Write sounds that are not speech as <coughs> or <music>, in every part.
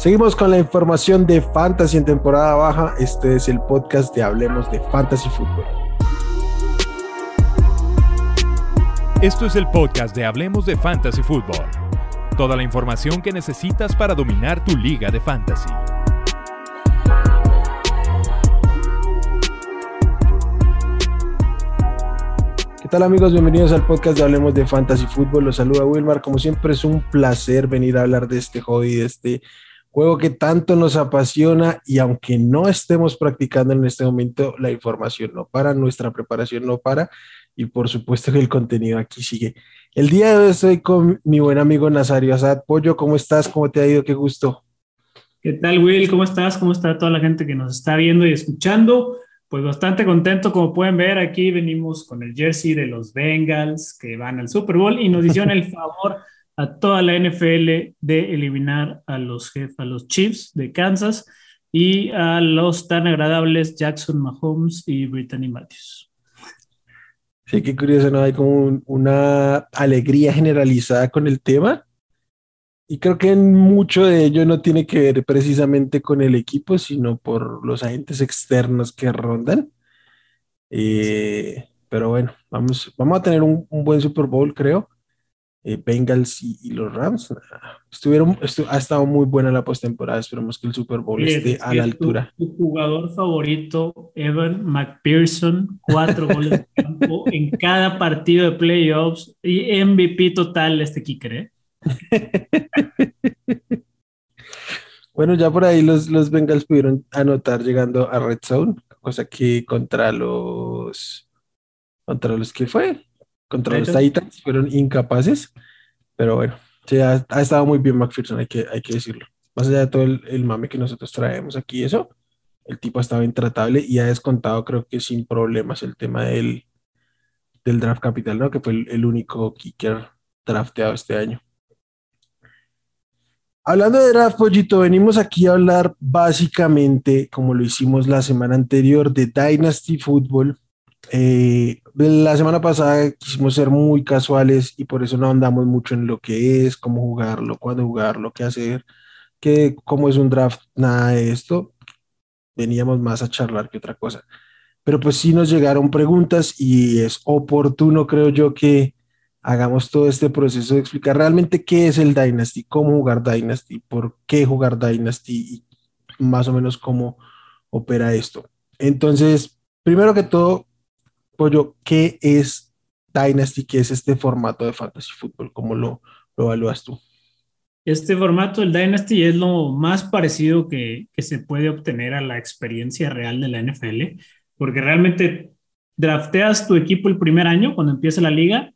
Seguimos con la información de Fantasy en temporada baja. Este es el podcast de Hablemos de Fantasy Fútbol. Esto es el podcast de Hablemos de Fantasy Fútbol. Toda la información que necesitas para dominar tu liga de fantasy. ¿Qué tal amigos? Bienvenidos al podcast de Hablemos de Fantasy Fútbol. Los saluda Wilmar. Como siempre es un placer venir a hablar de este hobby, de este juego que tanto nos apasiona y aunque no estemos practicando en este momento, la información no para, nuestra preparación no para y por supuesto que el contenido aquí sigue. El día de hoy estoy con mi buen amigo Nazario Asad. Pollo, ¿cómo estás? ¿Cómo te ha ido? Qué gusto. ¿Qué tal, Will? ¿Cómo estás? ¿Cómo está toda la gente que nos está viendo y escuchando? Pues bastante contento, como pueden ver, aquí venimos con el jersey de los Bengals que van al Super Bowl y nos hicieron el <laughs> favor a toda la NFL de eliminar a los, a los Chiefs de Kansas y a los tan agradables Jackson Mahomes y Brittany Matthews. Sí, qué curioso, ¿no? Hay como una alegría generalizada con el tema. Y creo que mucho de ello no tiene que ver precisamente con el equipo, sino por los agentes externos que rondan. Eh, pero bueno, vamos, vamos a tener un buen Super Bowl, creo. Eh, Bengals y, los Rams. Estuvieron, ha estado muy buena la postemporada. Esperemos que el Super Bowl esté a la altura. Tu, jugador favorito, Evan McPherson, cuatro goles de <laughs> campo en cada partido de playoffs y MVP total este kicker. ¿eh? <laughs> bueno, ya por ahí los, los Bengals pudieron anotar llegando a Red Zone, cosa que contra los contra los que fue contra los Titans, fueron incapaces, pero bueno, ha, estado muy bien McPherson, hay que, hay que decirlo. Más allá de todo el, mame que nosotros traemos aquí, eso, el tipo ha estado intratable y ha descontado, creo que sin problemas, el tema del, del draft capital, ¿no? Que fue el, único kicker drafteado este año. Hablando de draft, Pollito, venimos aquí a hablar básicamente, como lo hicimos la semana anterior, de Dynasty Football eh, la semana pasada quisimos ser muy casuales y por eso no andamos mucho en lo que es, cómo jugarlo, cuándo jugarlo, qué hacer, qué, cómo es un draft, nada de esto. Veníamos más a charlar que otra cosa. Pero pues sí nos llegaron preguntas y es oportuno, creo yo, que hagamos todo este proceso de explicar realmente qué es el Dynasty, cómo jugar Dynasty, por qué jugar Dynasty y más o menos cómo opera esto. Entonces, primero que todo, Pollo, ¿qué es Dynasty? ¿Qué es este formato de fantasy fútbol? ¿Cómo lo, lo evalúas tú? Este formato del Dynasty es lo más parecido que, que, se puede obtener a la experiencia real de la NFL, porque realmente drafteas tu equipo el primer año cuando empieza la liga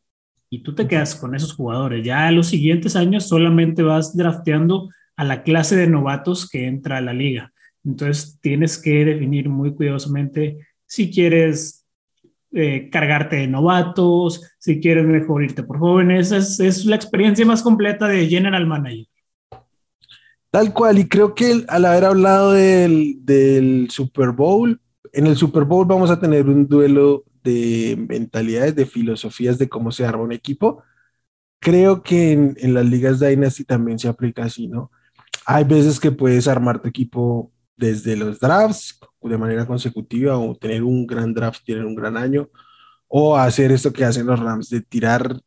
y tú te quedas con esos jugadores. Ya los siguientes años solamente vas drafteando a la clase de novatos que entra a la liga. Entonces tienes que definir muy cuidadosamente si quieres eh, cargarte de novatos, si quieres mejor irte por jóvenes, es, es la experiencia más completa de General Manager. Tal cual, y creo que al haber hablado del, del, Super Bowl, en el Super Bowl vamos a tener un duelo de mentalidades, de filosofías de cómo se arma un equipo. Creo que en, en las ligas Dynasty también se aplica así, ¿no? Hay veces que puedes armar tu equipo desde los drafts de manera consecutiva o tener un gran draft, tener un gran año, o hacer esto que hacen los Rams de tirar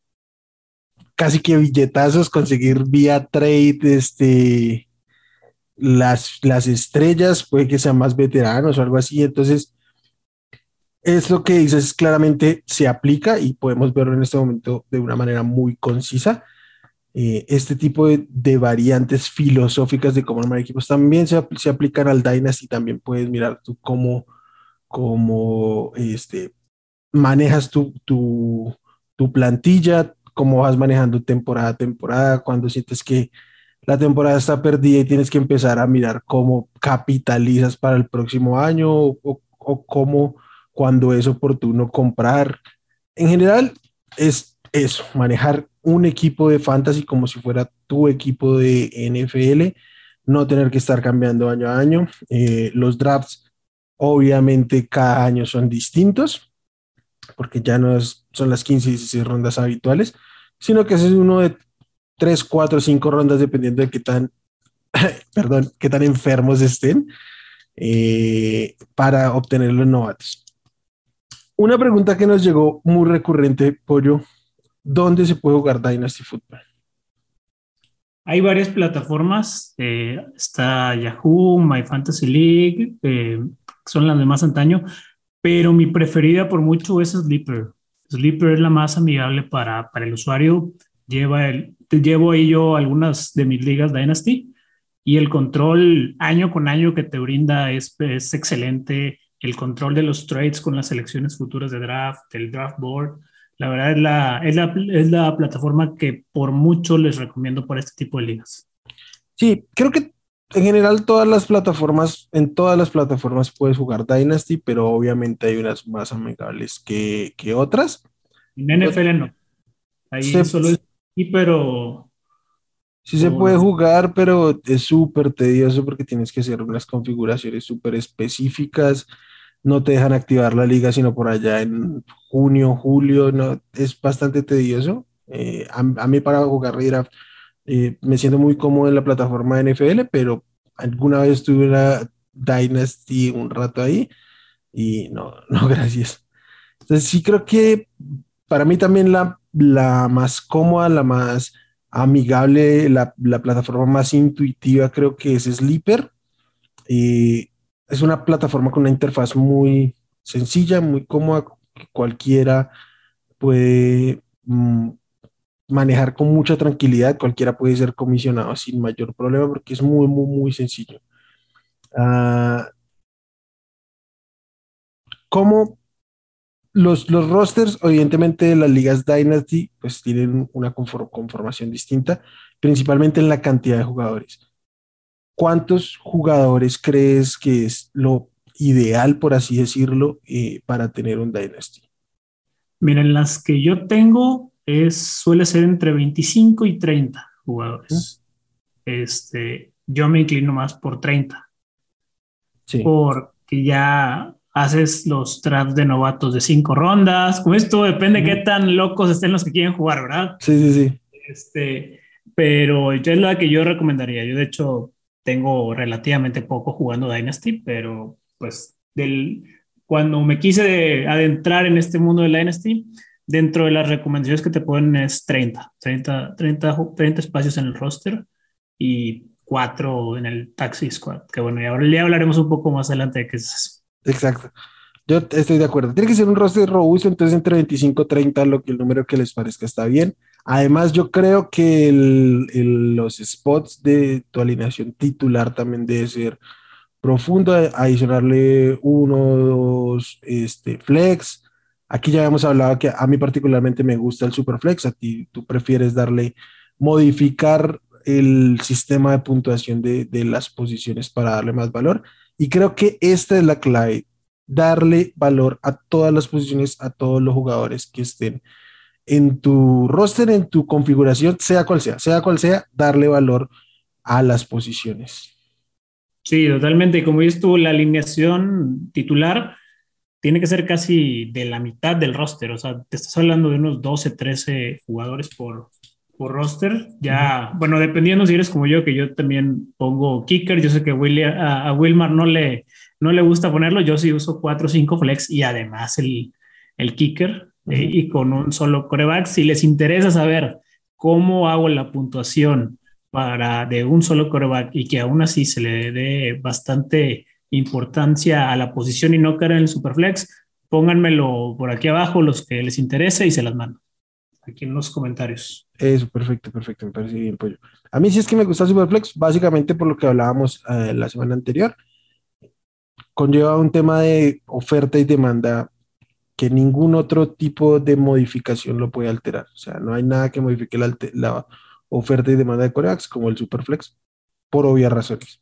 casi que billetazos, conseguir vía trade este, las, las estrellas, puede que sean más veteranos o algo así. Entonces, es lo que dices claramente se aplica y podemos verlo en este momento de una manera muy concisa eh, este tipo de, variantes filosóficas de cómo armar equipos también se, se, aplican al Dynasty. También puedes mirar tú cómo, cómo este, manejas tu, tu, tu plantilla, cómo vas manejando temporada a temporada, cuando sientes que la temporada está perdida y tienes que empezar a mirar cómo capitalizas para el próximo año o, o cómo cuando es oportuno comprar. En general, es eso, manejar un equipo de fantasy como si fuera tu equipo de NFL, no tener que estar cambiando año a año. Eh, los drafts, obviamente, cada año son distintos, porque ya no son las 15 y 16 rondas habituales, sino que es uno de 3, 4, 5 rondas dependiendo de qué tan <coughs> perdón, qué tan enfermos estén eh, para obtener los novatos. Una pregunta que nos llegó muy recurrente, Pollo, ¿dónde se puede jugar Dynasty Football? Hay varias plataformas, eh, está Yahoo, My Fantasy League, eh, son las de más antaño, pero mi preferida por mucho es Sleeper. Sleeper es la más amigable para, para el usuario. Lleva el, llevo ahí yo algunas de mis ligas Dynasty y el control año con año que te brinda es, es excelente. El control de los trades con las selecciones futuras de draft, el draft board. La verdad es la, es la, es la plataforma que por mucho les recomiendo para este tipo de ligas. Sí, creo que en general todas las plataformas, en todas las plataformas puedes jugar Dynasty, pero obviamente hay unas más amigables que, que otras. En NFL no. Ahí solo es pero... Sí se puede jugar, pero es súper tedioso porque tienes que hacer unas configuraciones súper específicas. No te dejan activar la liga sino por allá en junio, julio. No, es bastante tedioso. Eh, a, mí para jugar redraft eh, me siento muy cómodo en la plataforma de NFL, pero alguna vez tuve una Dynasty un rato ahí y no, <laughs> no, gracias. Entonces sí creo que para mí también la, la más cómoda, la más amigable, la, la, plataforma más intuitiva creo que es Sleeper. y es una plataforma con una interfaz muy sencilla, muy cómoda, que cualquiera puede mm, manejar con mucha tranquilidad, cualquiera puede ser comisionado sin mayor problema porque es muy, muy, muy sencillo. Uh, ¿Cómo los, los, rosters, evidentemente, las ligas Dynasty, pues tienen una conformación distinta, principalmente en la cantidad de jugadores. ¿Cuántos jugadores crees que es lo ideal, por así decirlo, eh, para tener un Dynasty? Miren, las que yo tengo, es, suele ser entre 25 y 30 jugadores. Este, yo me inclino más por 30. Sí. Porque ya haces los drafts de novatos de cinco rondas. Con esto depende qué tan locos estén los que quieren jugar, ¿verdad? Sí, sí, sí. Este, pero es la que yo recomendaría. Yo, de hecho, tengo relativamente poco jugando Dynasty, pero pues del, cuando me quise adentrar en este mundo de Dynasty, dentro de las recomendaciones que te ponen es 30, 30, 30, 30 espacios en el roster y 4 en el Taxi Squad, que bueno, y ahora ya hablaremos un poco más adelante de qué es eso. Exacto. Yo estoy de acuerdo. Tiene que ser un roster robusto, entonces entre 25 y 30, lo que el número que les parezca está bien. Además, yo creo que el, los spots de tu alineación titular también debe ser profundo, adicionarle uno, dos, este, flex, Aquí ya habíamos hablado que a mí particularmente me gusta el Superflex, a ti tú prefieres darle, modificar el sistema de puntuación de, de las posiciones para darle más valor. Y creo que esta es la clave, darle valor a todas las posiciones, a todos los jugadores que estén en tu roster, en tu configuración, sea cual sea, sea cual sea, darle valor a las posiciones. Sí, totalmente. Como dices tú, la alineación titular tiene que ser casi de la mitad del roster, o sea, te estás hablando de unos 12, 13 jugadores por, por roster. Ya, bueno, dependiendo si eres como yo, que yo también pongo kicker, yo sé que a, Wilmar no le, no le gusta ponerlo, yo sí uso 4 o 5 flex y además el, el kicker eh, y con un solo coreback. Si les interesa saber cómo hago la puntuación para de un solo coreback y que aún así se le dé bastante importancia a la posición y no caer en el superflex, pónganmelo por aquí abajo los que les interese y se las mando. Aquí en los comentarios. Eso, perfecto, perfecto, me parece bien, Pollo. A mí sí es que me gusta Superflex, básicamente por lo que hablábamos eh, la semana anterior. Conlleva un tema de oferta y demanda que ningún otro tipo de modificación lo puede alterar. O sea, no hay nada que modifique la, oferta y demanda de Coreax como el Superflex, por obvias razones.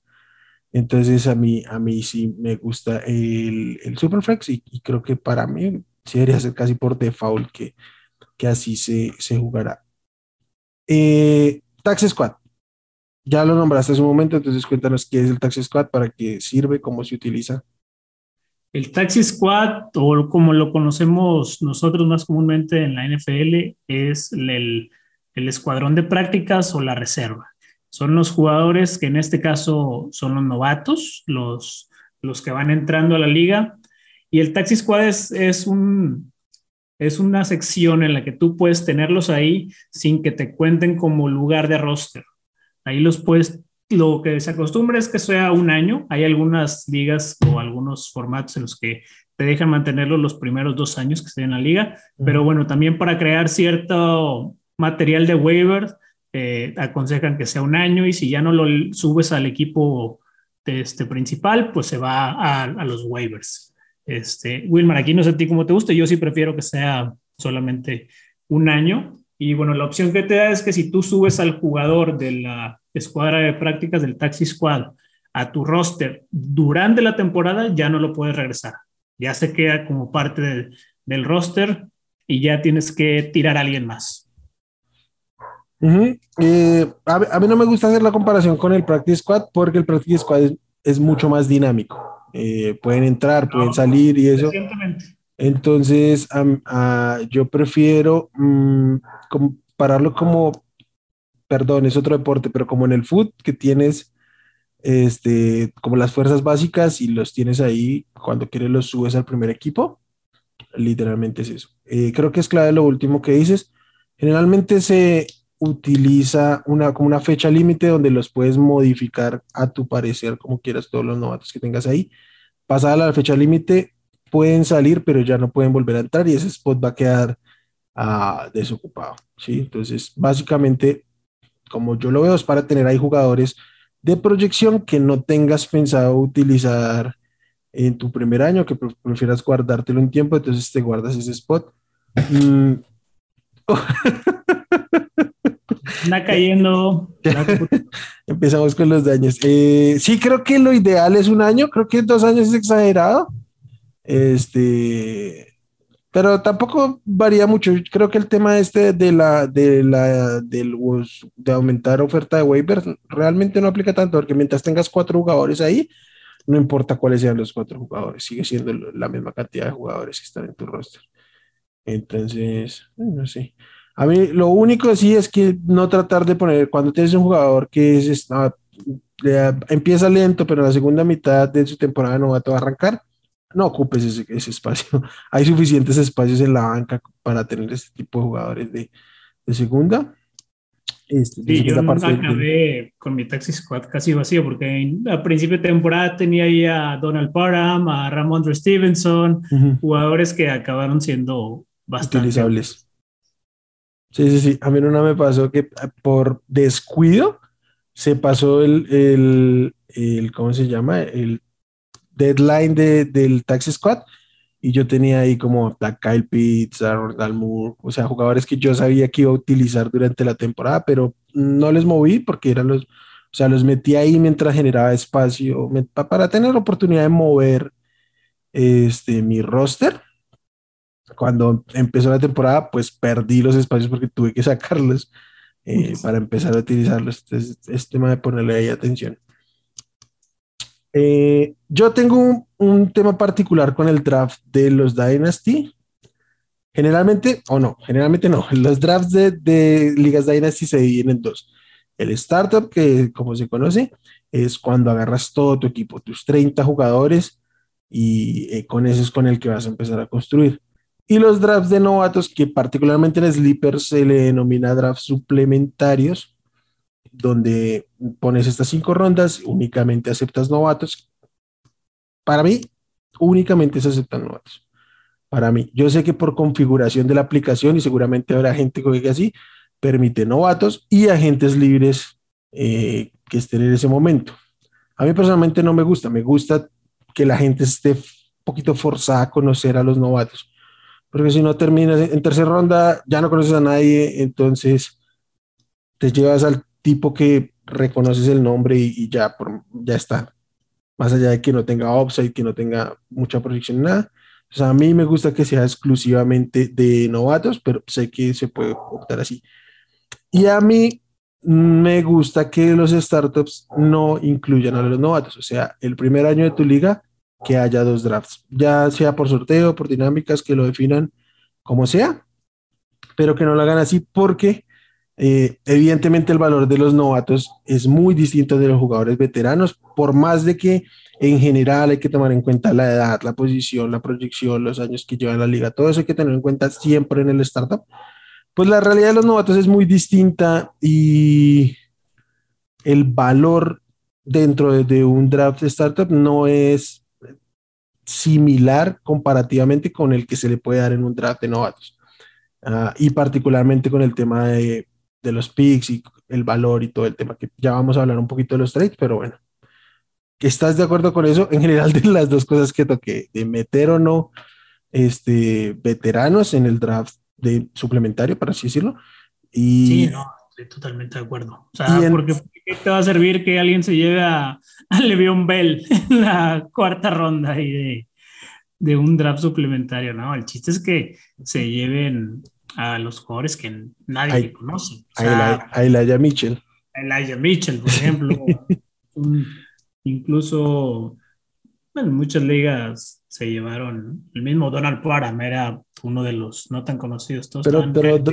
Entonces a mí, a mí sí me gusta el, el Superflex y, creo que para mí sí debería ser casi por default que, que así se, se jugará. Eh, Tax Squad. Ya lo nombraste hace un momento, entonces cuéntanos qué es el Taxi Squad, para qué sirve, cómo se utiliza. El Taxi Squad, o como lo conocemos nosotros más comúnmente en la NFL, es el, el escuadrón de prácticas o la reserva Son los jugadores que en este caso son los novatos, los, los que van entrando a la liga. Y el Taxi Squad es, es, un, es una sección en la que tú puedes tenerlos ahí sin que te cuenten como lugar de roster. Ahí los puedes, lo que se acostumbra es que sea un año. Hay algunas ligas o algunos formatos en los que te dejan mantenerlo los primeros dos años que estén en la liga, pero bueno, también para crear cierto material de waiver, eh, aconsejan que sea un año y si ya no lo subes al equipo este, principal, pues se va a, a, los waivers. Este, Wilmar, aquí no sé a ti cómo te gusta, yo sí prefiero que sea solamente un año. Y bueno, la opción que te da es que si tú subes al jugador de la escuadra de prácticas del Taxi Squad a tu roster durante la temporada, ya no lo puedes regresar ya se queda como parte del roster y ya tienes que tirar a alguien más. Eh, a, mí no me gusta hacer la comparación con el Practice Squad porque el Practice Squad es, mucho más dinámico. Eh, pueden entrar, pueden salir y eso. Entonces, yo prefiero mm, compararlo como, perdón, es otro deporte, pero como en el foot, que tienes este, como las fuerzas básicas y los tienes ahí, cuando quieres los subes al primer equipo. Literalmente es eso. Eh, creo que es clave lo último que dices. Generalmente se utiliza una, como una fecha límite donde los puedes modificar a tu parecer, como quieras, todos los novatos que tengas ahí. Pasada la fecha límite, pueden salir, pero ya no pueden volver a entrar y ese spot va a quedar uh, desocupado. ¿sí? Entonces, básicamente, como yo lo veo, es para tener ahí jugadores de proyección que no tengas pensado utilizar en tu primer año, que prefieras guardártelo un tiempo, entonces te guardas ese spot. Mm. <laughs> Está cayendo. <laughs> Empezamos con los daños. Eh, sí, creo que lo ideal es un año, creo que dos años es exagerado. Este, pero tampoco varía mucho. Creo que el tema este de la, de la, de aumentar oferta de waivers realmente no aplica tanto, porque mientras tengas cuatro jugadores ahí, no importa cuáles sean los cuatro jugadores, sigue siendo la misma cantidad de jugadores que están en tu roster. Entonces, no sé. A mí lo único sí es que no tratar de poner, cuando tienes un jugador que es, empieza lento, pero en la segunda mitad de su temporada no va a arrancar, no ocupes ese, ese, espacio. <laughs> Hay suficientes espacios en la banca para tener este tipo de jugadores de, de segunda. Este, sí, yo nunca acabé con mi taxi squad casi vacío porque a principio de temporada tenía ahí a Donald Parham, a Ramondre Stevenson, jugadores que acabaron siendo bastante utilizables. Sí, sí, sí. A mí no me pasó que por descuido se pasó el, el, el ¿cómo se llama? El deadline de, del Taxi Squad y yo tenía ahí como a Kyle Pitts, a Ronald Moore, o sea, jugadores que yo sabía que iba a utilizar durante la temporada, pero no les moví porque eran los, o sea, los metí ahí mientras generaba espacio para tener la oportunidad de mover este, mi roster. Cuando empezó la temporada, pues perdí los espacios porque tuve que sacarlos eh, para empezar a utilizarlos. Entonces, es tema de ponerle ahí atención. Eh, yo tengo un, tema particular con el draft de los Dynasty. Generalmente, o no, generalmente no. <laughs> Los drafts de, ligas Dynasty se dividen en dos. El startup, que como se conoce, es cuando agarras todo tu equipo, tus 30 jugadores, y eh, con eso es con el que vas a empezar a construir. Y los drafts de novatos, que particularmente en Sleeper se le denomina drafts suplementarios, donde pones estas cinco rondas, únicamente aceptas novatos. Para mí, únicamente se aceptan novatos. Para mí, yo sé que por configuración de la aplicación, y seguramente habrá gente que diga así, permite novatos y agentes libres eh, que estén en ese momento. A mí personalmente no me gusta, me gusta que la gente esté un poquito forzada a conocer a los novatos, porque si no terminas en tercera ronda, ya no conoces a nadie, entonces te llevas al tipo que reconoces el nombre y, ya, por, ya está. Más allá de que no tenga upside, que no tenga mucha proyección, nada. O sea, a mí me gusta que sea exclusivamente de novatos, pero sé que se puede optar así. Y a mí me gusta que los startups no incluyan a los novatos. O sea, el primer año de tu liga, que haya dos drafts, ya sea por sorteo, por dinámicas, que lo definan como sea, pero que no lo hagan así porque Eh, evidentemente el valor de los novatos es muy distinto de los jugadores veteranos, por más de que en general hay que tomar en cuenta la edad, la posición, la proyección, los años que lleva la liga, todo eso hay que tener en cuenta siempre en el startup. Pues la realidad de los novatos es muy distinta y el valor dentro de, un draft startup no es similar comparativamente con el que se le puede dar en un draft de novatos. Ah, y particularmente con el tema de, de, los picks y el valor y todo el tema, que ya vamos a hablar un poquito de los trades, pero bueno, ¿estás de acuerdo con eso? En general, de las dos cosas que toqué, de meter o no este, veteranos en el draft de suplementario, para así decirlo. Y, sí, no, estoy totalmente de acuerdo. O sea, porque ¿qué te va a servir que alguien se lleve a, a Le'Veon Bell en la cuarta ronda y de, de, un draft suplementario? No, el chiste es que se lleven a los jugadores que nadie conoce. O sea, a Elijah Mitchell. A Elijah Mitchell, por ejemplo. <laughs> incluso en muchas ligas se llevaron, el mismo Donald Parham era uno de los no tan conocidos. Todos pero, pero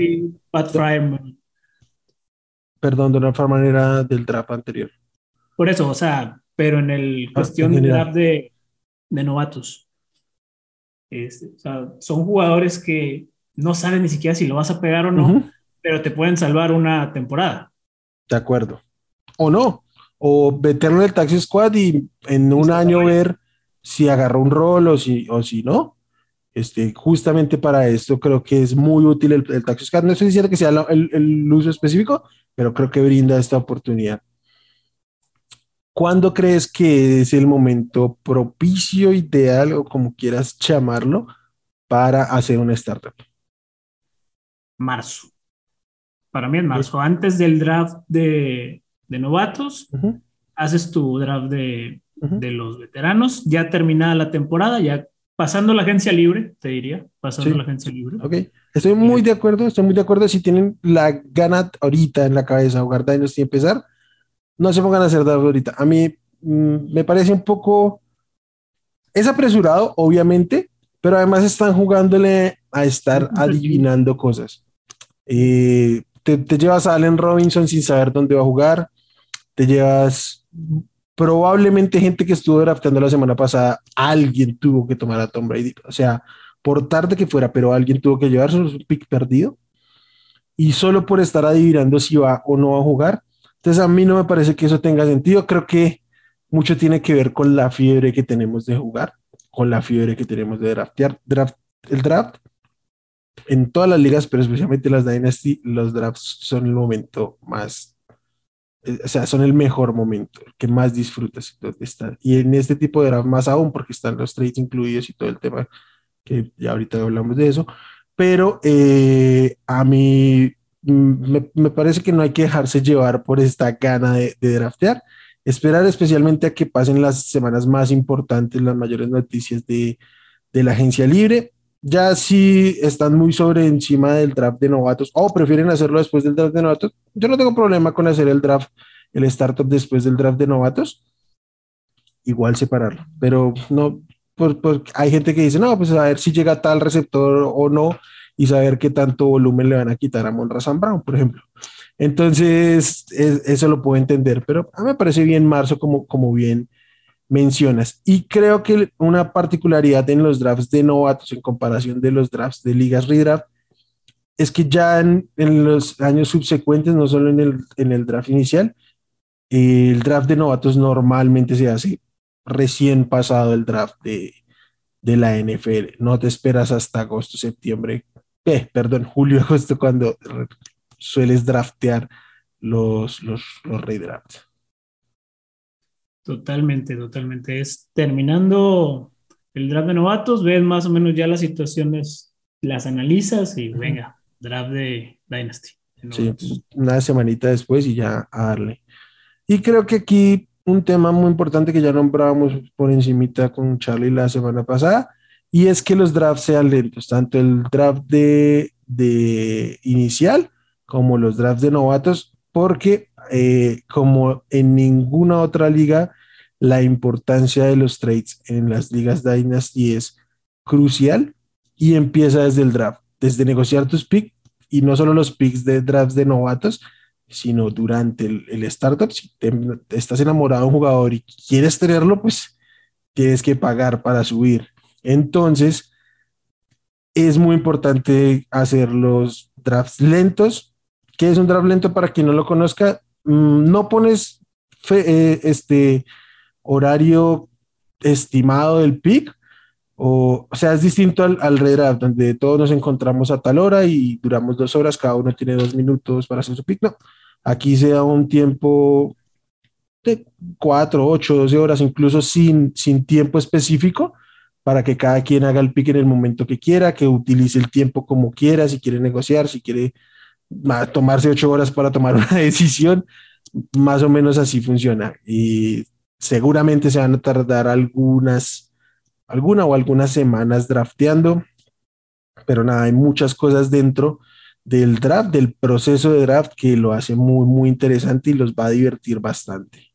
Pat Perdón, Donald Farman era del draft anterior. Por eso, o sea, pero en el ah, cuestión del draft de, de novatos. o sea, son jugadores que no saben ni siquiera si lo vas a pegar o no, pero te pueden salvar una temporada. De acuerdo. O no. O meterlo en el Taxi Squad y en un año ver si agarró un rol o si, o si no. Este, justamente para esto creo que es muy útil el, el Taxi Squad. No estoy diciendo que sea el, el uso específico, pero creo que brinda esta oportunidad. ¿Cuándo crees que es el momento propicio, ideal o como quieras llamarlo para hacer una startup? Marzo. Para mí es marzo. Antes del draft de, de novatos, haces tu draft de, de, los veteranos. Ya terminada la temporada, ya pasando la agencia libre, te diría, pasando la agencia libre. Ok, estoy muy de acuerdo, estoy muy de acuerdo. Si tienen la gana ahorita en la cabeza jugar Dynasty y empezar, no se pongan a hacer draft ahorita. A mí mm, me parece un poco, es apresurado, obviamente, pero además están jugándole a estar adivinando cosas. Eh, te, llevas a Allen Robinson sin saber dónde va a jugar, te llevas probablemente gente que estuvo draftando la semana pasada, alguien tuvo que tomar a Tom Brady. O sea, por tarde que fuera, pero alguien tuvo que llevarse un pick perdido. Y solo por estar adivinando si va o no va a jugar. Entonces a mí no me parece que eso tenga sentido. Creo que mucho tiene que ver con la fiebre que tenemos de jugar, con la fiebre que tenemos de draftear. Draft, el draft en todas las ligas, pero especialmente las Dynasty, los drafts son el momento más eh, o sea, son el mejor momento, el que más disfrutas y estar. Y en este tipo de draft más aún, porque están los trades incluidos y todo el tema, que ya ahorita hablamos de eso. Pero eh, a mí mm, me, parece que no hay que dejarse llevar por esta gana de, de draftear. Esperar especialmente a que pasen las semanas más importantes, las mayores noticias de, de la agencia libre ya si están muy sobre encima del draft de novatos o prefieren hacerlo después del draft de novatos, yo no tengo problema con hacer el draft, el startup después del draft de novatos. Igual separarlo, pero no, pues, hay gente que dice, no, pues a ver si llega tal receptor o no y saber qué tanto volumen le van a quitar a Monra Brown, por ejemplo. Entonces, eso lo puedo entender, pero a mí me parece bien marzo como, como bien mencionas. Y creo que una particularidad en los drafts de novatos en comparación de los drafts de ligas redraft es que ya en, los años subsecuentes, no solo en el, en el draft inicial, el draft de novatos normalmente se hace recién pasado el draft de, de la NFL. No te esperas hasta agosto, septiembre, eh, perdón, julio, <laughs> agosto, cuando sueles draftear los, los, los redrafts. Totalmente, totalmente. Es terminando el draft de novatos, ves más o menos ya las situaciones, las analizas y venga, draft de Dynasty. sí, una semanita después y ya a darle. Y creo que aquí un tema muy importante que ya nombrábamos por encimita con Charlie la semana pasada, y es que los drafts sean lentos, tanto el draft de, de inicial como los drafts de novatos, porque eh, como en ninguna otra liga, la importancia de los trades en las ligas Dynasty es crucial y empieza desde el draft, desde negociar tus picks y no solo los picks de drafts de novatos, sino durante el, el startup. Si te, estás enamorado de un jugador y quieres tenerlo, pues tienes que pagar para subir. Entonces, es muy importante hacer los drafts lentos. ¿Qué es un draft lento para quien no lo conozca? Mm, no pones eh, este horario estimado del pick, o, sea, es distinto al, al redraft, donde todos nos encontramos a tal hora y duramos dos horas, cada uno tiene dos minutos para hacer su pick. No, aquí se da un tiempo de cuatro, ocho, doce horas, incluso sin, sin tiempo específico, para que cada quien haga el pick en el momento que quiera, que utilice el tiempo como quiera, si quiere negociar, si quiere tomarse ocho horas para tomar <laughs> una decisión, más o menos así funciona. Y seguramente se van a tardar algunas, alguna o algunas semanas drafteando, pero nada, hay muchas cosas dentro del draft, del proceso de draft que lo hace muy, muy interesante y los va a divertir bastante.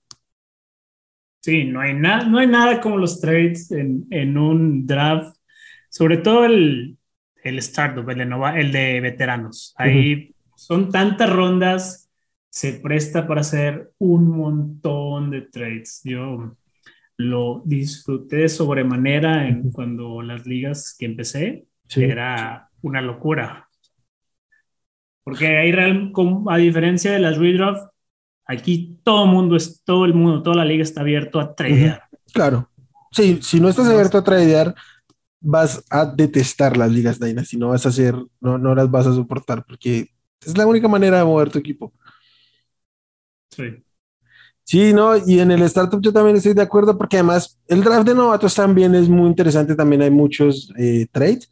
Sí, no hay, nada no hay nada como los trades en, en un draft, sobre todo el, el startup, el de, el de veteranos. Ahí son tantas rondas, se presta para hacer un montón de trades. Yo lo disfruté sobremanera en, cuando las ligas que empecé, era una locura. Porque ahí, real, a diferencia de las redraft, Aquí todo el mundo, es, todo el mundo, toda la liga está abierto a tradear. Claro. Sí, si no estás abierto a tradear, vas a detestar las ligas Dynasty, no vas a hacer, no, no las vas a soportar, porque es la única manera de mover tu equipo. Sí. Sí, no, y en el startup yo también estoy de acuerdo, porque además el draft de novatos también es muy interesante, también hay muchos eh, trades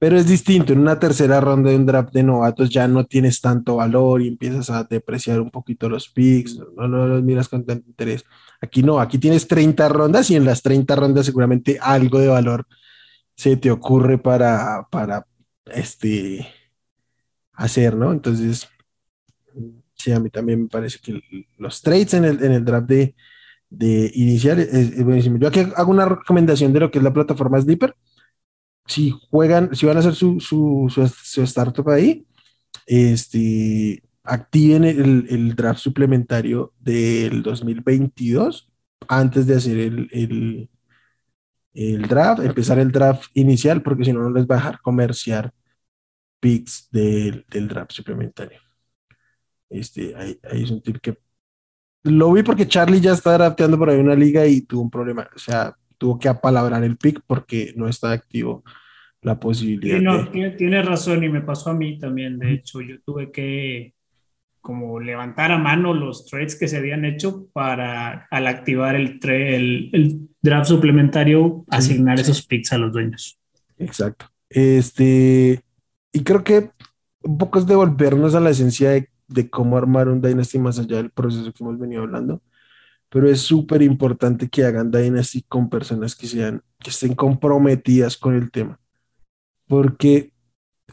pero es distinto. En una tercera ronda de un draft de novatos ya no tienes tanto valor y empiezas a depreciar un poquito los picks, no, no los miras con tanto interés. Aquí no, aquí tienes 30 rondas y en las 30 rondas seguramente algo de valor se te ocurre para, para este, hacer, ¿no? Entonces, a mí también me parece que los trades en el, en el draft de, de inicial es, buenísimo. Yo aquí hago una recomendación de lo que es la plataforma Sleeper si juegan, si van a hacer su, su, su, startup ahí, este, activen el, el, draft suplementario del 2022 antes de hacer el, el, el, draft, empezar el draft inicial, porque si no, no les va a dejar comerciar picks del, del draft suplementario. Este, ahí, ahí, es un tip que lo vi porque Charlie ya está drafteando por ahí una liga y tuvo un problema. O sea, tuvo que apalabrar el pick porque no está activo la posibilidad. Sí, no, tiene, razón y me pasó a mí también. De hecho, yo tuve que como levantar a mano los trades que se habían hecho para al activar el, el, el draft suplementario asignar esos picks a los dueños. Exacto. Este, y creo que un poco es devolvernos a la esencia de, de cómo armar un Dynasty más allá del proceso que hemos venido hablando pero es súper importante que hagan Dynasty con personas que sean, que estén comprometidas con el tema, porque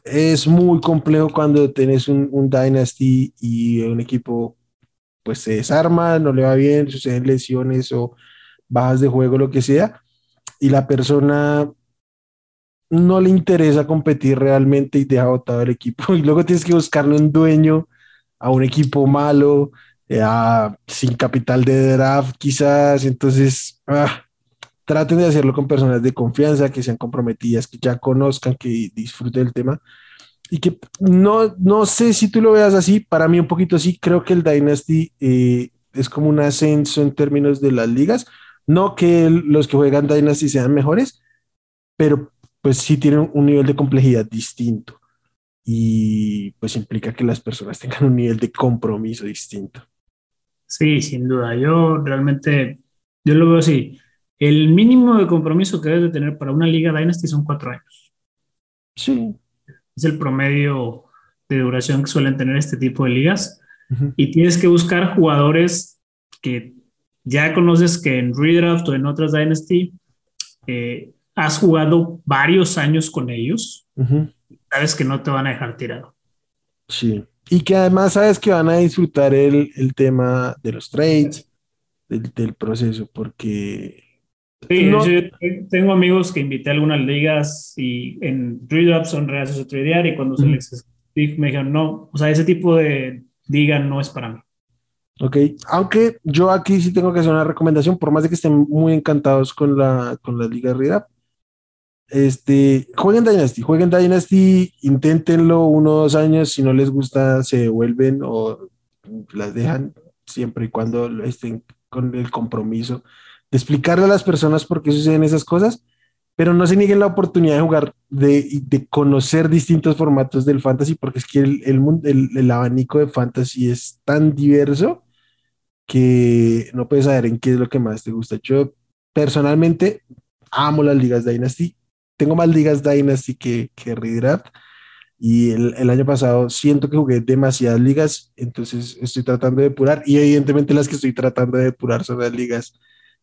es muy complejo cuando tenés un, un Dynasty y un equipo pues se desarma, no le va bien, suceden lesiones o bajas de juego, lo que sea, y la persona no le interesa competir realmente y deja botado el equipo, <laughs> y luego tienes que buscarle un dueño a un equipo malo, sin capital de draft quizás, entonces ah, traten de hacerlo con personas de confianza, que sean comprometidas, que ya conozcan, que disfruten del tema. Y que no, no sé si tú lo veas así, para mí un poquito sí, creo que el Dynasty eh, es como un ascenso en términos de las ligas, no que los que juegan Dynasty sean mejores, pero pues sí tienen un nivel de complejidad distinto y pues implica que las personas tengan un nivel de compromiso distinto. Sí, sin duda. Yo realmente, yo lo veo así. El mínimo de compromiso que debes de tener para una liga Dynasty son cuatro años. Sí. Es el promedio de duración que suelen tener este tipo de ligas. Y tienes que buscar jugadores que ya conoces que en Redraft o en otras Dynasty eh, has jugado varios años con ellos. Sabes que no te van a dejar tirado. Sí. Y que además sabes que van a disfrutar el, el tema de los trades, del, del proceso, porque... Sí, yo tengo amigos que invité a algunas ligas y en Redraft son reales a tradear y cuando se les me dijeron, no, o sea, ese tipo de liga no es para mí. Ok, aunque yo aquí sí tengo que hacer una recomendación, por más de que estén muy encantados con la, con la Liga de este, jueguen Dynasty, jueguen Dynasty, inténtenlo uno o dos años, si no les gusta se devuelven o las dejan siempre y cuando estén con el compromiso de explicarle a las personas por qué suceden esas cosas, pero no se nieguen la oportunidad de jugar, de, de conocer distintos formatos del fantasy, porque es que el, el, el, abanico de fantasy es tan diverso que no puedes saber en qué es lo que más te gusta. Yo personalmente amo las ligas Dynasty, tengo más ligas Dynasty que, que Redraft. Y el, el, año pasado siento que jugué demasiadas ligas, entonces estoy tratando de depurar. Y evidentemente las que estoy tratando de depurar son las ligas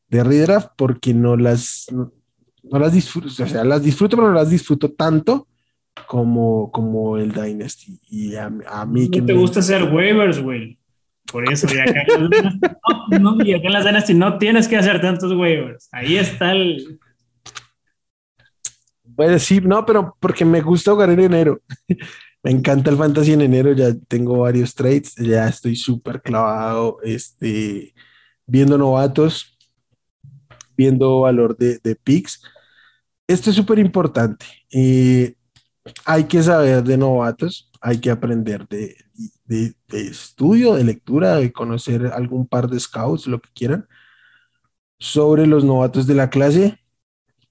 de redraft porque no las, no, las disfruto, o sea, las disfruto, pero no las disfruto tanto como, como el Dynasty. Y a, a mí no que te me... gusta hacer waivers, güey. Por eso, y acá, <laughs> no, no, y acá en las Dynasty no tienes que hacer tantos waivers. Ahí está el. Pues sí, no, pero porque me gusta jugar en enero. <laughs> me encanta el fantasy en enero, ya tengo varios trades, ya estoy súper clavado este, viendo novatos viendo valor de, de picks. Esto es súper importante. Eh, hay que saber de novatos, hay que aprender de, de, de, estudio, de lectura, de conocer algún par de scouts, lo que quieran, sobre los novatos de la clase,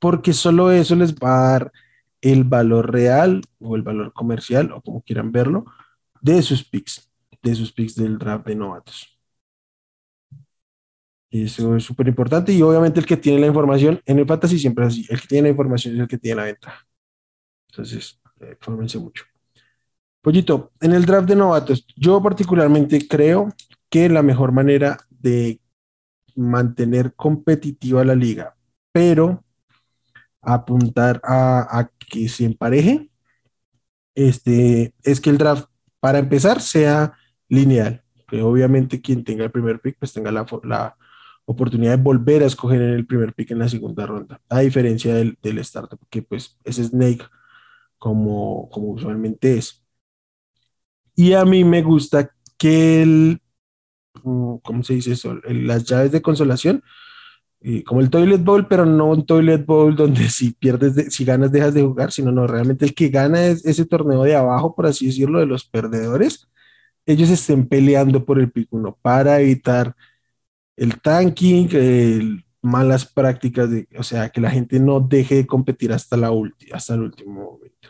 porque solo eso les va a dar el valor real o el valor comercial, o como quieran verlo, de sus picks, de sus picks del draft de novatos. Eso es súper importante y obviamente el que tiene la información en el fantasy siempre es así. El que tiene la información es el que tiene la ventaja. Entonces, eh, fórmense mucho. Pollito, en el draft de novatos, yo particularmente creo que la mejor manera de mantener competitiva la liga, pero apuntar a, a que se empareje, este, es que el draft, para empezar, sea lineal. Que obviamente quien tenga el primer pick, pues tenga la, la oportunidad de volver a escoger en el primer pick en la segunda ronda, a diferencia del, del startup, que pues es Snake como, como usualmente es. Y a mí me gusta que el, mm, ¿cómo se dice eso? Las llaves de consolación, como el Toilet Bowl, pero no un Toilet Bowl donde <laughs> si pierdes, de, si ganas dejas de jugar, sino no, realmente el que gana es ese torneo de abajo, por así decirlo, de los perdedores, ellos estén peleando por el pick 1 para evitar el tanking, malas prácticas, de, o sea, que la gente no deje de competir hasta, la hasta el último momento.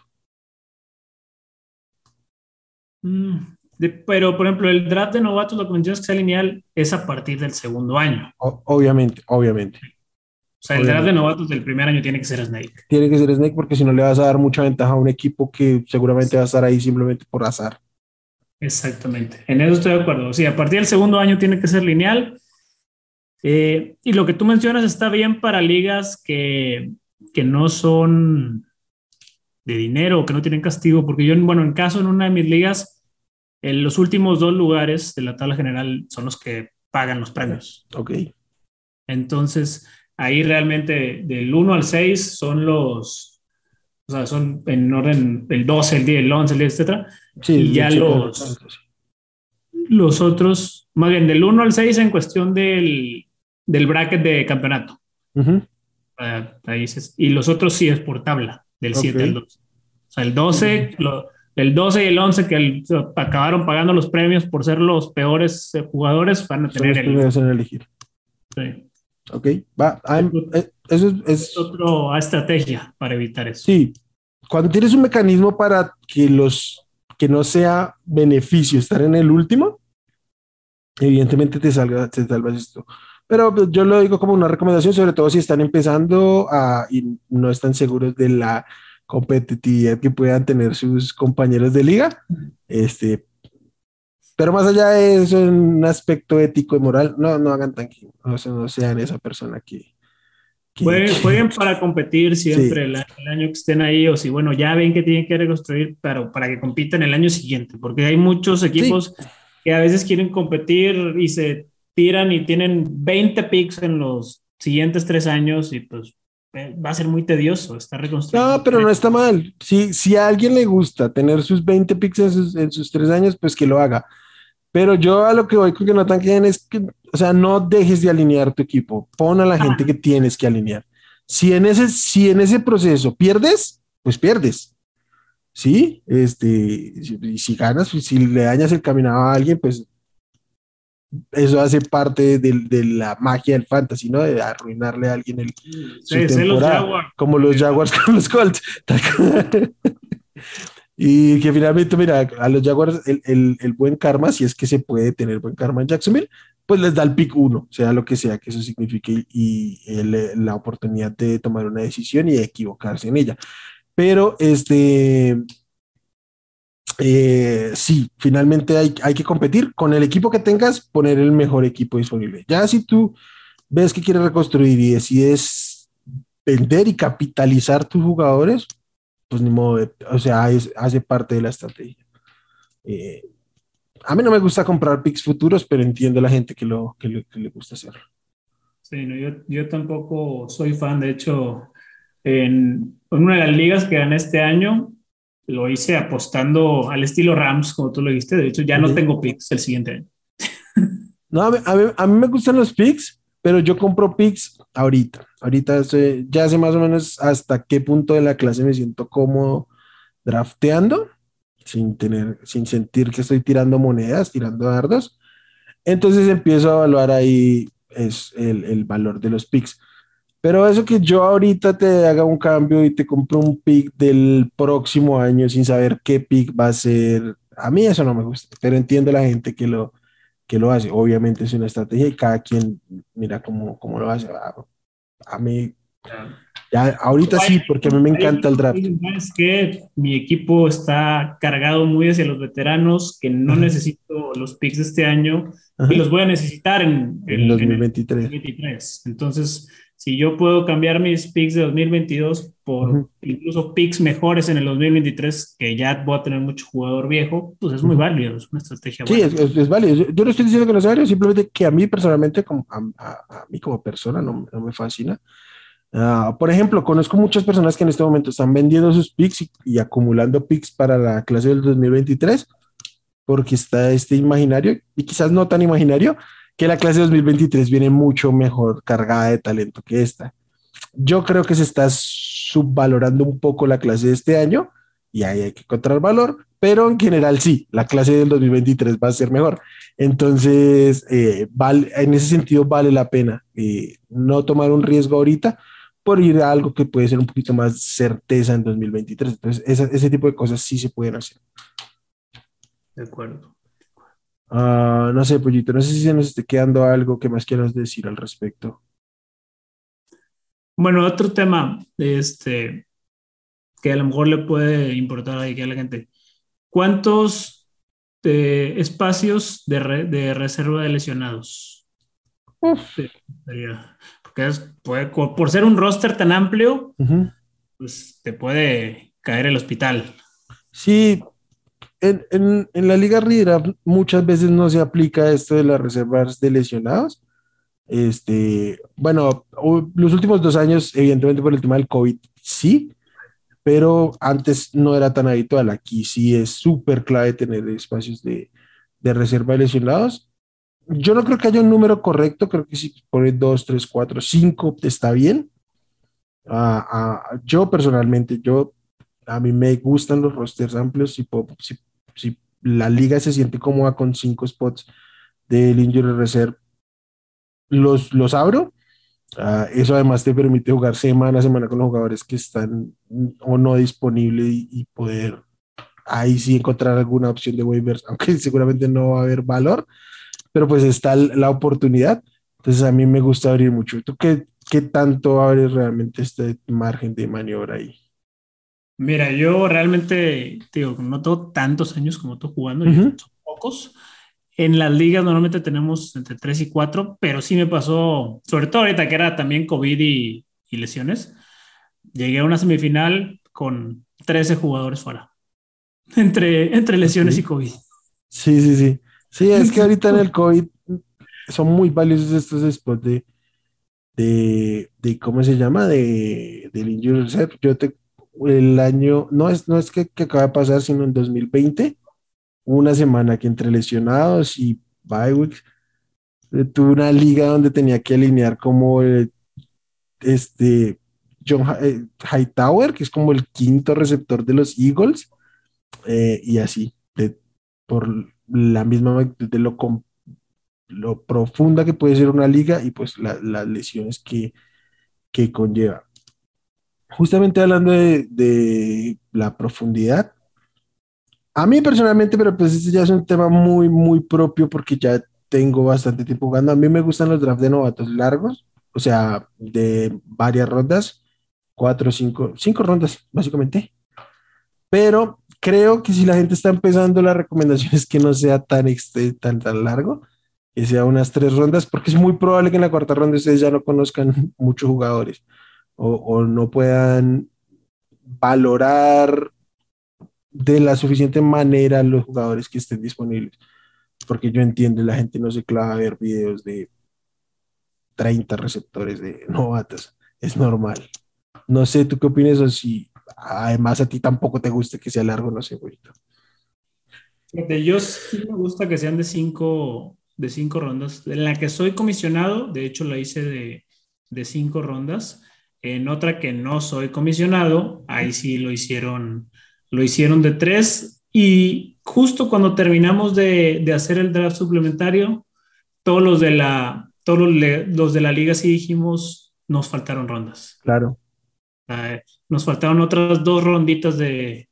Mm, de, pero, por ejemplo, el draft de novatos, lo que mencionas que sea lineal, es a partir del segundo año. O, obviamente, obviamente. O sea, el draft de novatos del primer año tiene que ser Snake. Tiene que ser Snake porque si no le vas a dar mucha ventaja a un equipo que seguramente sí. va a estar ahí simplemente por azar. Exactamente. En eso estoy de acuerdo. Sí, a partir del segundo año tiene que ser lineal eh, y lo que tú mencionas está bien para ligas que, que no son de dinero, que no tienen castigo, porque yo, bueno, en caso en una de mis ligas, en los últimos dos lugares de la tabla general son los que pagan los premios. Ok. Entonces, ahí realmente del 1 al 6 son los, o sea, son en orden el 12, el 10, el 11, el 10, etc. Sí, y ya los, los otros, más bien del 1 al 6 en cuestión del, del bracket de campeonato. Uh -huh. uh, ahí se, y los otros sí es por tabla, del 7 okay. al 12. O sea, el 12, uh -huh. lo, el 12 y el 11 que el, acabaron pagando los premios por ser los peores eh, jugadores van a tener el... en elegir. Sí. Ok, va. I'm, eh, eso es, es... otra estrategia para evitar eso. Sí, cuando tienes un mecanismo para que los que no sea beneficio estar en el último, evidentemente te salga, te salvas esto. Pero yo lo digo como una recomendación, sobre todo si están empezando a, y no están seguros de la competitividad que puedan tener sus compañeros de liga. Este, pero más allá de eso, en un aspecto ético y moral, no, no hagan tan no, no sean esa persona que. que jueguen, jueguen, para competir siempre sí. el, el, año que estén ahí, o si, bueno, ya ven que tienen que reconstruir, pero para que compitan el año siguiente, porque hay muchos equipos sí. que a veces quieren competir y se tiran y tienen 20 picks en los siguientes tres años y pues va a ser muy tedioso estar reconstruyendo. No, pero no está mal. Si, si a alguien le gusta tener sus 20 picks en sus, en sus tres años, pues que lo haga. Pero yo a lo que voy con que no tan es que, o sea, no dejes de alinear tu equipo. Pon a la gente que tienes que alinear. Si en ese, si en ese proceso pierdes, pues pierdes. ¿Sí? Este, y si ganas, pues, si le dañas el camino a alguien, pues eso hace parte de, de, la magia del fantasy, ¿no? De arruinarle a alguien el, sí, su temporada, los como los Jaguars con los Colts. <laughs> y que finalmente, mira, a los Jaguars el, el, el, buen karma, si es que se puede tener buen karma en Jacksonville, pues les da el pick uno, sea lo que sea que eso signifique, y el, la oportunidad de tomar una decisión y de equivocarse en ella. Pero este, eh, sí, finalmente hay, hay, que competir con el equipo que tengas, poner el mejor equipo disponible. Ya si tú ves que quieres reconstruir y decides vender y capitalizar tus jugadores, pues ni modo, o sea, es, hace parte de la estrategia. Eh, a mí no me gusta comprar picks futuros, pero entiendo a la gente que, lo, que, le, gusta hacerlo. Sí, no, yo, yo, tampoco soy fan, de hecho, en, en una de las ligas que gané este año, lo hice apostando al estilo Rams, como tú lo dijiste. De hecho, ya no tengo picks el siguiente año. <laughs> No, a mí, a mí, me gustan los picks, pero yo compro picks ahorita. Ahorita estoy, ya sé más o menos hasta qué punto de la clase me siento cómodo drafteando, sin tener, sin sentir que estoy tirando monedas, tirando dardos. Entonces empiezo a evaluar ahí es el, el valor de los picks. Pero eso que yo ahorita te haga un cambio y te compro un pick del próximo año sin saber qué pick va a ser, a mí eso no me gusta, pero entiendo la gente que lo, que lo hace. Obviamente es una estrategia y cada quien mira cómo, cómo lo hace. A, mí, ya, ahorita sí, porque a mí me encanta el draft. Es que mi equipo está cargado muy hacia los veteranos, que no necesito los picks de este año y los voy a necesitar en, el 2023. 2023. Entonces, si yo puedo cambiar mis picks de 2022 por incluso picks mejores en el 2023, que ya voy a tener mucho jugador viejo, pues es muy válido, es una estrategia Sí, es, es, válido. Yo, no estoy diciendo que no sea válido, simplemente que a mí personalmente, como, a, a, mí como persona, no, no me fascina. Uh, por ejemplo, conozco muchas personas que en este momento están vendiendo sus picks y, y acumulando picks para la clase del 2023 porque está este imaginario y quizás no tan imaginario, que la clase 2023 viene mucho mejor cargada de talento que esta. Yo creo que se está subvalorando un poco la clase de este año y ahí hay que encontrar valor, pero en general sí, la clase del 2023 va a ser mejor. Entonces, eh, vale, en ese sentido vale la pena eh, no tomar un riesgo ahorita por ir a algo que puede ser un poquito más certeza en 2023. Entonces, ese tipo de cosas sí se pueden hacer. De acuerdo. Uh, no sé, Pollito, no sé si se nos esté quedando algo que más quieras decir al respecto. Bueno, otro tema este, que a lo mejor le puede importar a la gente. ¿Cuántos eh, espacios de, re, de, reserva de lesionados? Sí, porque es, puede, por ser un roster tan amplio, uh -huh. pues te puede caer el hospital. Sí, en, en, en, la Liga Redraft muchas veces no se aplica esto de las reservas de lesionados. Este, bueno, los últimos dos años, evidentemente por el tema del COVID, sí, pero antes no era tan habitual. Aquí sí es súper clave tener espacios de, de, reserva de lesionados. Yo no creo que haya un número correcto, creo que si pone dos, tres, cuatro, cinco, está bien. Uh, yo personalmente, yo a mí me gustan los rosters amplios. Si, puedo, si si la liga se siente cómoda con cinco spots del injury reserve, los, los abro. Uh, eso además te permite jugar semana a semana con los jugadores que están o no disponibles y, y, poder ahí sí encontrar alguna opción de waivers, <laughs> aunque seguramente no va a haber valor, pero pues está la oportunidad. Entonces a mí me gusta abrir mucho. ¿Tú qué, qué tanto abres realmente este margen de maniobra ahí? Mira, yo realmente, digo, no tengo tantos años como tú jugando, uh -huh. son pocos. En las ligas normalmente tenemos entre 3 y 4, pero sí me pasó, sobre todo ahorita que era también COVID y, y lesiones, llegué a una semifinal con 13 jugadores fuera, <laughs> entre, entre lesiones sí. y COVID. Sí, sí, sí. Sí, es que ahorita en el <laughs> COVID son muy valiosos estos spots de de, de ¿cómo se llama? De, del injury reserve. Yo te, el año, no es, no es que, que acaba de pasar, sino en 2020, una semana que entre lesionados y bye weeks, eh, una liga donde tenía que alinear como eh, este John eh, Hightower, que es como el quinto receptor de los Eagles, eh, y así, de, por la misma de lo, lo profunda que puede ser una liga y pues la- las lesiones que, que conlleva. Justamente hablando de, de la profundidad, a mí personalmente, pero pues este ya es un tema muy, muy propio porque ya tengo bastante tiempo jugando. A mí me gustan los drafts de novatos largos, o sea, de varias rondas, cuatro, cinco, cinco rondas, básicamente. Pero creo que si la gente está empezando, la recomendación es que no sea tan, tan, tan largo, que sea unas tres rondas, porque es muy probable que en la cuarta ronda ustedes ya no conozcan muchos jugadores o, o no puedan valorar de la suficiente manera los jugadores que estén disponibles. Porque yo entiendo, la gente no se clava a ver videos de 30 receptores de novatos. Es normal. No sé, ¿tú qué opinas? O si además a ti tampoco te gusta que sea largo, no sé, güerito. Fíjate, yo sí me gusta que sean de cinco, de cinco rondas. En la que soy comisionado, de hecho la hice de, de cinco rondas. En otra que no soy comisionado, ahí sí lo hicieron, lo hicieron de tres. Y justo cuando terminamos de, de hacer el draft suplementario, todos los de la, todos los, de la liga sí dijimos, nos faltaron rondas. Claro. Ah, nos faltaron otras dos ronditas de,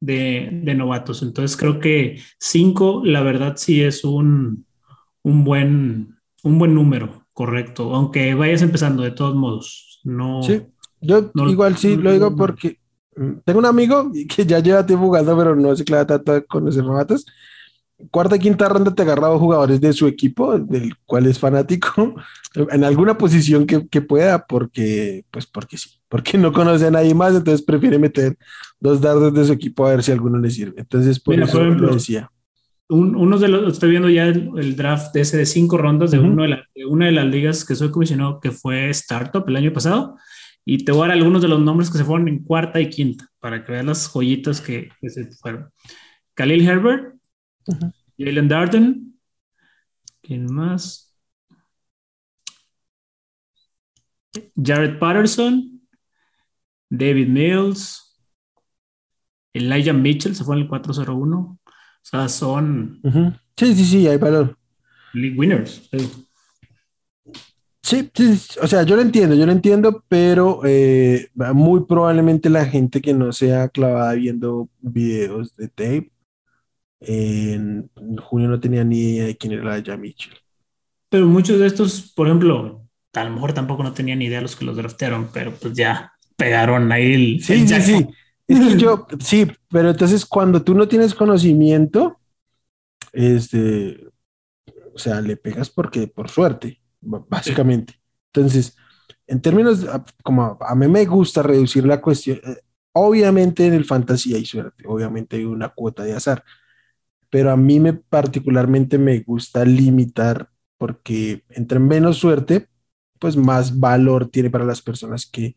de, de novatos. Entonces creo que cinco, la verdad, sí es un, un buen, un buen número, correcto. Aunque vayas empezando de todos modos. No, Sí, yo No- igual sí lo digo porque mm, tengo un amigo que ya lleva tiempo jugando, pero no se clava tanto a conocer novatos. Cuarta y quinta ronda te agarra a jugadores de su equipo, del cual es fanático, <laughs> en alguna posición que, que pueda, porque, pues porque sí, porque no conoce a nadie más, entonces prefiere meter dos dardos de su equipo a ver si alguno le sirve. Entonces, por Mira, eso por ejemplo, lo decía. Un- unos de los, estoy viendo ya el, el draft de ese de cinco rondas de, Ujú. uno de, la- de una de las ligas que soy comisionado, que fue Startup el año pasado. Y te voy a dar algunos de los nombres que se fueron en cuarta y quinta, para que veas las joyitas que, que se fueron. Khalil Herbert, Ujú. Jalen Darden, ¿quién más? Jared Patterson, David Mills, Elijah Mitchell, se fue en el 401. O sea, son. Sí, sí, sí, hay valor. league winners. sí. Sí, sí, sí, o sea, yo lo entiendo, yo lo entiendo, pero eh, muy probablemente la gente que no sea clavada viendo videos de tape, en junio no tenía ni idea de quién era la Mitchell. Pero muchos de estos, por ejemplo, a lo mejor tampoco no tenían ni idea los que los draftearon, pero pues ya pegaron ahí el, Sí, el sí, sí. Es que yo, <laughs> sí, pero entonces cuando tú no tienes conocimiento, este, o sea, le pegas porque por suerte, básicamente. Entonces, en términos, como a mí me gusta reducir la cuestión, eh, obviamente en el fantasy hay suerte, obviamente hay una cuota de azar, pero a mí me particularmente me gusta limitar porque entre menos suerte, pues más valor tiene para las personas que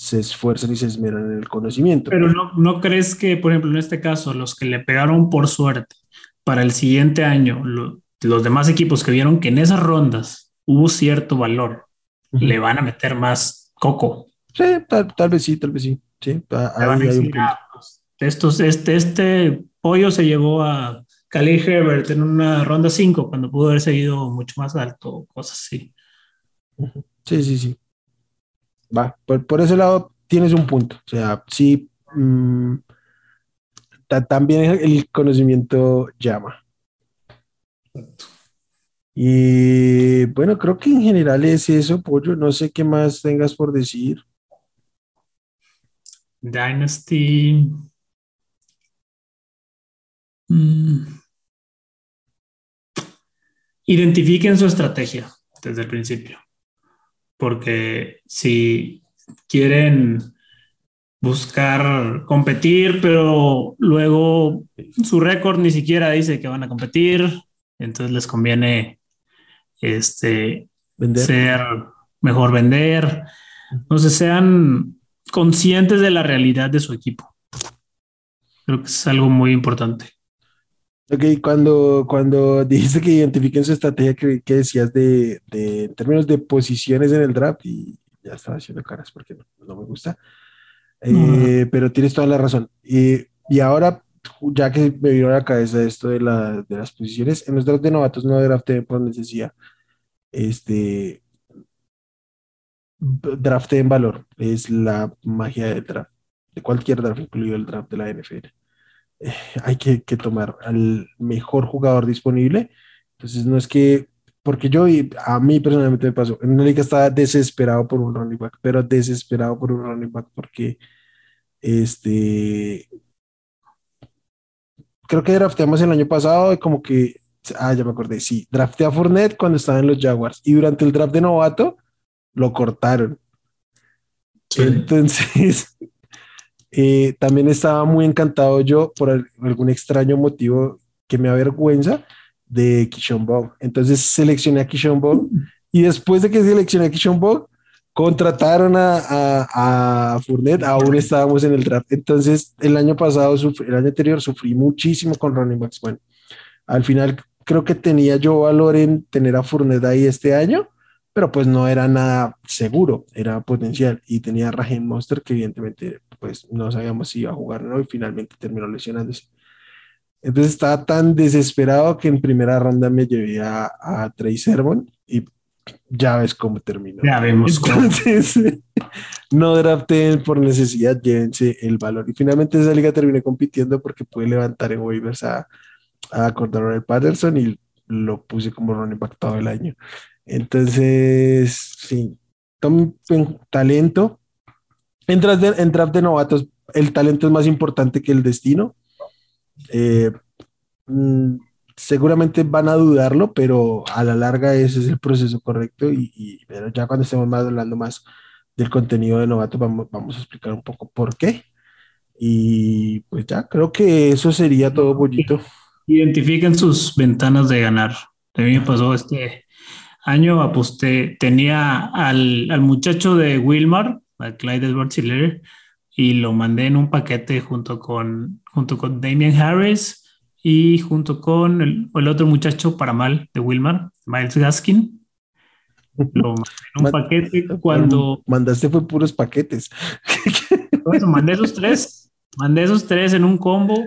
se esfuerzan y se esmeran en el conocimiento. Pero no, ¿no crees que, por ejemplo, en este caso, los que le pegaron por suerte para el siguiente año, lo- los demás equipos que vieron que en esas rondas hubo cierto valor, Ujú. le van a meter más coco? Sí, tal, tal vez sí, tal vez sí. Sí, a- Le van a ahí hay un decir, punto. "Ah, pues, estos, este, este pollo se llevó a Khalil Herbert en una ronda 5 cuando pudo haber seguido mucho más alto, cosas así. Sí, sí, sí. Va, por, ese lado tienes un punto. O sea, sí, mm, ta- también el conocimiento llama. Y bueno, creo que en general es eso, Pollo. No sé qué más tengas por decir. Dynasty. Mm. Identifiquen su estrategia desde el principio. Porque si quieren buscar competir, pero luego su récord ni siquiera dice que van a competir, entonces les conviene este, Vender. ser mejor vender. No sé, sean conscientes de la realidad de su equipo. Creo que es algo muy importante. Ok, cuando, cuando <laughs> dijiste que identifiquen su estrategia, que, decías de, de, en términos de posiciones en el draft, y ya estaba haciendo caras porque no, me gusta, eh, pero tienes toda la razón. Y, y, ahora, ya que me vino a la cabeza esto de, la, de las posiciones, en los drafts de novatos no drafté por necesidad. Este, drafté en valor, es la magia del draft, de cualquier draft, incluido el draft de la NFL. Eh, hay que, tomar al mejor jugador disponible. Entonces, no es que, porque yo, y a mí personalmente me pasó, en una liga estaba desesperado por un running back, pero desesperado por un running back porque, este, creo que drafteamos el año pasado y como que, ah, ya me acordé, sí, drafté a Fournette cuando estaba en los Jaguars y durante el draft de novato lo cortaron. Entonces, <laughs> eh, también estaba muy encantado yo por algún extraño motivo que me avergüenza de Kishon Bog. Entonces seleccioné a Kishon Bog <laughs> y después de que seleccioné a Kishon Bog, contrataron a, a, a, Fournette, aún estábamos en el draft. Entonces el año pasado, el año anterior, sufrí muchísimo con running backs. Bueno, al final creo que tenía yo valor en tener a Fournette ahí este año, pero pues no era nada seguro, era potencial. Y tenía a Raheem Monster que evidentemente pues no sabíamos si iba a jugar o no y finalmente terminó lesionándose. Entonces estaba tan desesperado que en primera ronda me llevé a, a Trey Sermon y ya ves cómo terminó. Ya vemos cómo. Entonces, <laughs> no draften por necesidad, llévense el valor. Y finalmente esa liga terminé compitiendo porque pude levantar en waivers a, a Cordero Patterson y lo puse como running back todo el año. Entonces, sí, tomen talento, en draft, de, novatos, el talento es más importante que el destino. Eh, mm, seguramente van a dudarlo, pero a la larga ese es el proceso correcto y, pero ya cuando estemos más hablando más del contenido de novatos vamos, vamos a explicar un poco por qué. Y pues ya, creo que eso sería todo, Pollito. Identifiquen sus ventanas de ganar. A mí me pasó este año, aposté, tenía al, al muchacho de Wilmar, a Clyde Edwards y lo mandé en un paquete junto con, junto con Damian Harris y junto con el, el otro muchacho para mal de Wilmar, Miles Gaskin. Lo mandé en un paquete cuando... Mandaste fue puros paquetes. <laughs> mandé esos tres, mandé esos tres en un combo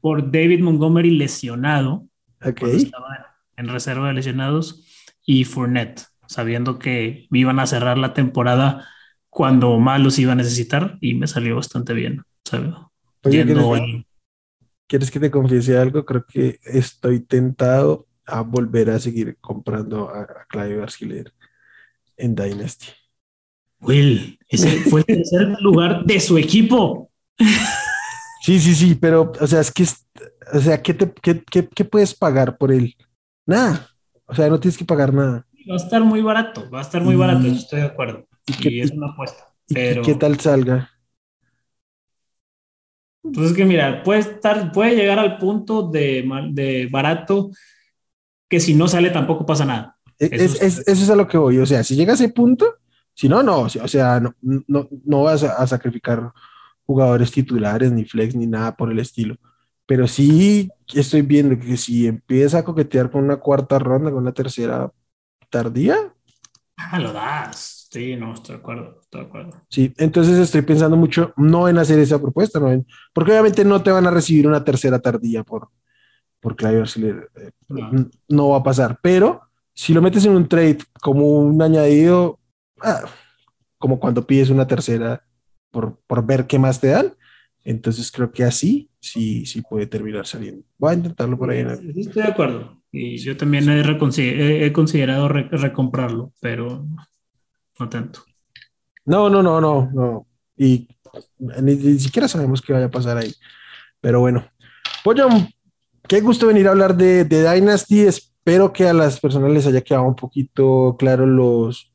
por David Montgomery lesionado. Estaba en reserva de lesionados y Fournette, sabiendo que iban a cerrar la temporada cuando más los iba a necesitar y me salió bastante bien, ¿sabes? ¿quieres, que te confiese algo? Creo que estoy tentado a volver a seguir comprando a, a Clive en Dynasty. Will, ese fue el tercer <laughs> lugar de su equipo. Sí, sí, sí, pero, o sea, es que, o sea, ¿qué, te, qué, qué puedes pagar por él? Nada. O sea, no tienes que pagar nada. Va a estar muy barato, va a estar muy barato, estoy de acuerdo. Y, es una apuesta. Pero... ¿Qué tal salga? Pues es que mira, puede estar, puede llegar al punto de, de barato que si no sale tampoco pasa nada. E, es, eso, es, a lo que voy. O sea, si llega a ese punto, si no, no. O sea, no, no, no vas a, sacrificar jugadores titulares, ni flex, ni nada por el estilo. Pero sí estoy viendo que si empieza a coquetear con una cuarta ronda, con una tercera tardía. Ah, lo das. Sí, no, estoy de acuerdo, estoy de acuerdo. Sí, entonces estoy pensando mucho no en hacer esa propuesta, no porque obviamente no te van a recibir una tercera tardía por, por Clive eh, no. va a pasar, pero si lo metes en un trade como un añadido, ah, como cuando pides una tercera por, por ver qué más te dan, entonces creo que así sí, sí puede terminar saliendo. Voy a intentarlo por ahí. Sí, estoy de acuerdo. Y yo también he, he considerado recomprarlo, pero no tanto. No, no, no, no, no. Y ni, siquiera sabemos qué vaya a pasar ahí. Pero bueno. Pollo, qué gusto venir a hablar de, Dynasty. Espero que a las personas les haya quedado un poquito claro los,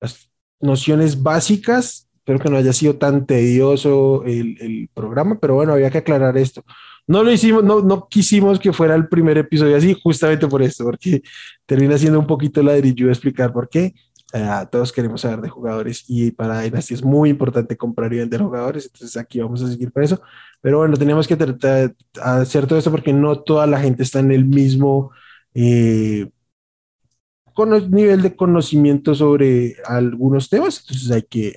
las nociones básicas. Espero que no haya sido tan tedioso el, programa, pero bueno, había que aclarar esto. No lo hicimos, no, no quisimos que fuera el primer episodio así, justamente por esto, porque termina siendo un poquito ladrillo explicar por qué Eh, todos queremos saber de jugadores y para Dynasty es muy importante comprar y vender jugadores, entonces aquí vamos a seguir por eso. Pero bueno, teníamos que tratar de hacer todo esto porque no toda la gente está en el mismo eh, nivel de conocimiento sobre algunos temas, entonces hay que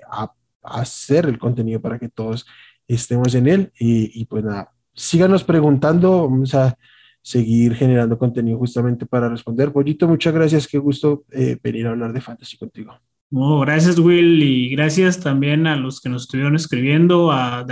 hacer el contenido para que todos estemos en él y, y pues nada, síganos preguntando, vamos a seguir generando contenido justamente para responder. Pollito, muchas gracias, qué gusto eh, venir a hablar de fantasy contigo. gracias Will y gracias también a los que nos estuvieron escribiendo, a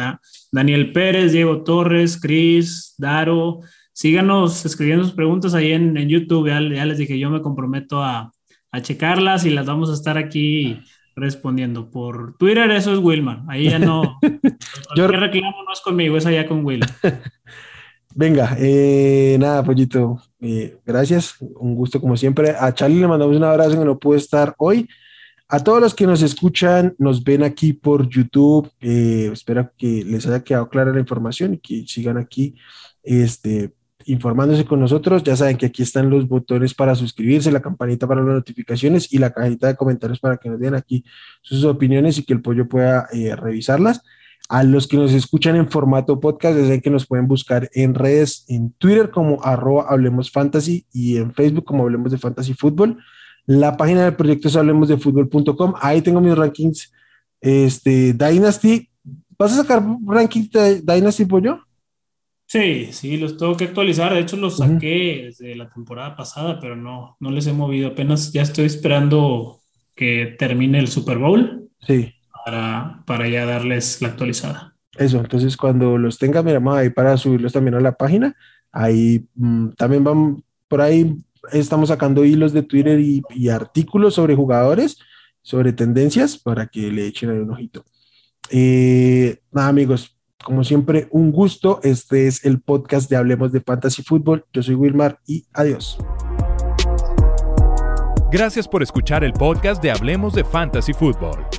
Daniel Pérez, Diego Torres, Cris, Daro. Síganos escribiendo sus preguntas ahí en, YouTube, ya, les dije, yo me comprometo a, a checarlas y las vamos a estar aquí respondiendo. Por Twitter eso es Wilmar, ahí ya no. <laughs> yo reclamo no es conmigo, es allá con Will. <laughs> Venga, eh, nada, pollito, eh, gracias, un gusto como siempre. A Charlie le mandamos un abrazo que no pudo estar hoy. A todos los que nos escuchan, nos ven aquí por YouTube, eh, espero que les haya quedado clara la información y que sigan aquí este, informándose con nosotros. Ya saben que aquí están los botones para suscribirse, la campanita para las notificaciones y la cajita de comentarios para que nos den aquí sus opiniones y que el pollo pueda revisarlas. A los que nos escuchan en formato podcast, desde que nos pueden buscar en redes, en Twitter como arroba Hablemos Fantasy y en Facebook como Hablemos de Fantasy Fútbol. La página del proyecto es hablemosdefutbol.com. Ahí tengo mis rankings. Este, Dynasty. ¿Vas a sacar ranking de Dynasty, Pollo? Sí, sí, los tengo que actualizar. De hecho, los saqué desde la temporada pasada, pero no, no les he movido. Apenas ya estoy esperando que termine el Super Bowl. Sí para, ya darles la actualizada. Eso, entonces cuando los tenga, miramos ahí para subirlos también a la página. Ahí mm, también van, por ahí estamos sacando hilos de Twitter y, artículos sobre jugadores, sobre tendencias, para que le echen ahí un ojito. Eh, nada, amigos, como siempre, un gusto. Este es el podcast de Hablemos de Fantasy Fútbol. Yo soy Wilmar y adiós. Gracias por escuchar el podcast de Hablemos de Fantasy Fútbol.